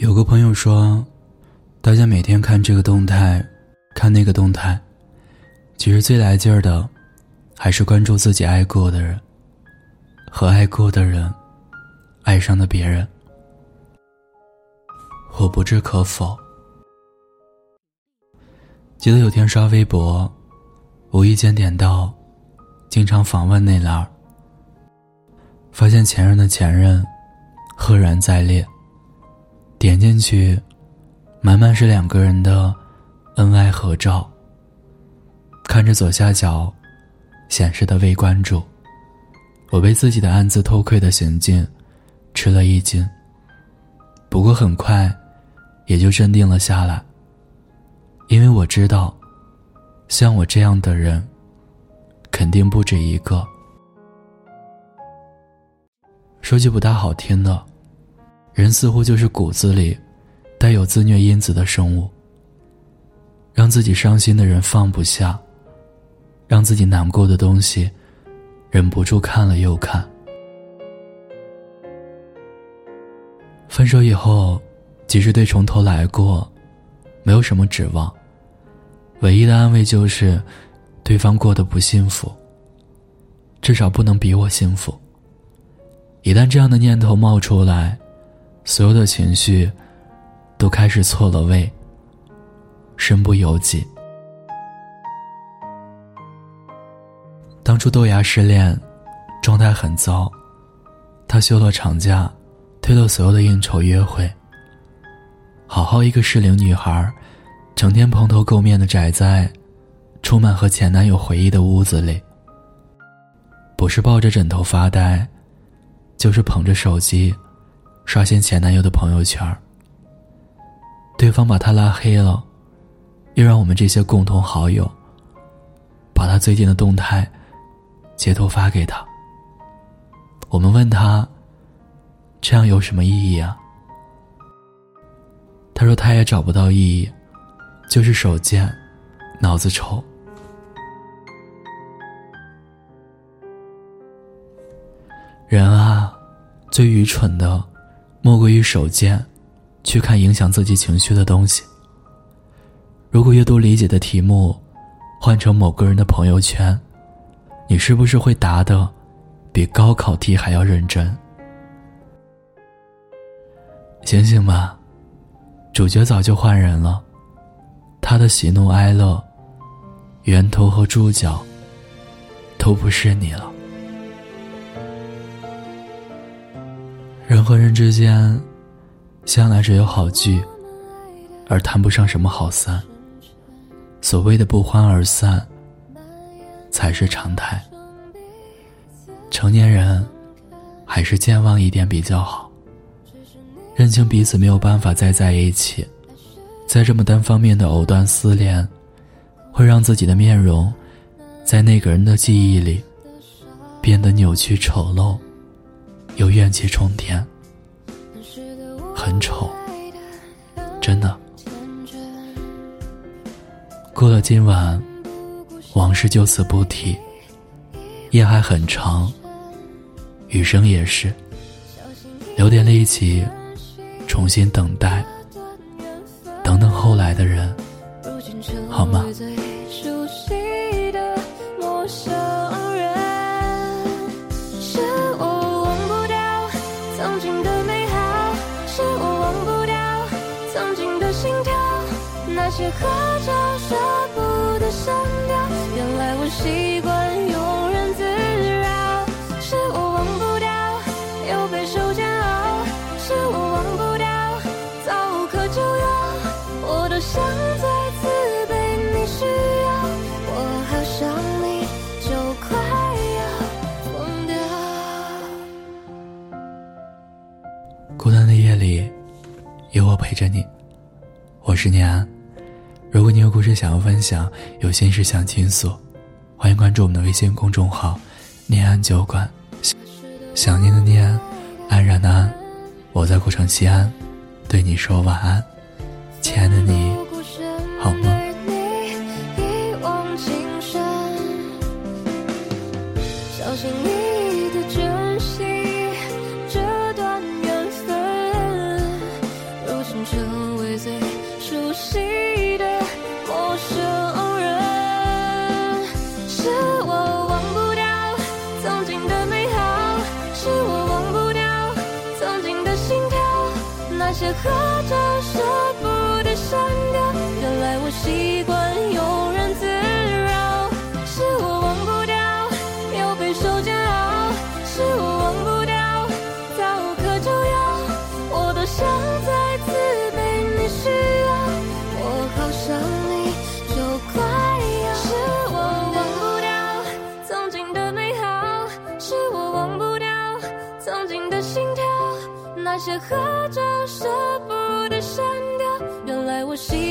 有个朋友说，大家每天看这个动态，看那个动态，其实最来劲儿的，还是关注自己爱过的人，和爱过的人，爱上的别人。我不置可否。记得有天刷微博，无意间点到，经常访问那栏儿，发现前任的前任，赫然在列。点进去，满满是两个人的恩爱合照。看着左下角显示的未关注，我被自己的暗自偷窥的行径吃了一惊。不过很快，也就镇定了下来。因为我知道，像我这样的人，肯定不止一个。说句不大好听的。人似乎就是骨子里带有自虐因子的生物。让自己伤心的人放不下，让自己难过的东西忍不住看了又看。分手以后，即使对从头来过，没有什么指望。唯一的安慰就是，对方过得不幸福。至少不能比我幸福。一旦这样的念头冒出来，所有的情绪都开始错了位，身不由己。当初豆芽失恋，状态很糟，他休了长假，推了所有的应酬约会。好好一个适龄女孩，成天蓬头垢面的宅在充满和前男友回忆的屋子里，不是抱着枕头发呆，就是捧着手机。刷新前男友的朋友圈对方把他拉黑了，又让我们这些共同好友把他最近的动态截图发给他。我们问他：“这样有什么意义啊？”他说：“他也找不到意义，就是手贱，脑子丑。人啊，最愚蠢的。”莫过于手贱，去看影响自己情绪的东西。如果阅读理解的题目换成某个人的朋友圈，你是不是会答的比高考题还要认真？醒醒吧，主角早就换人了，他的喜怒哀乐，源头和注脚都不是你了。人和人之间，向来只有好聚，而谈不上什么好散。所谓的不欢而散，才是常态。成年人，还是健忘一点比较好。认清彼此没有办法再在一起，在这么单方面的藕断丝连，会让自己的面容，在那个人的记忆里，变得扭曲丑陋。有怨气冲天，很丑，真的。过了今晚，往事就此不提。夜还很长，余生也是。留点力气，重新等待，等等后来的人，好吗？些合照舍不得删掉，原来我习惯庸人自扰。是我忘不掉，又备受煎熬。是我忘不掉，早无可救药。我多想再次被你需要，我好想你就快要疯掉。孤单的夜里，有我陪着你。我是念安。如果你有故事想要分享，有心事想倾诉，欢迎关注我们的微信公众号“念安酒馆”。想念的念，安然的安，我在古城西安，对你说晚安，亲爱的你，那些合照，舍不得删掉。原来我习惯用。些合照舍不得删掉。原来我喜。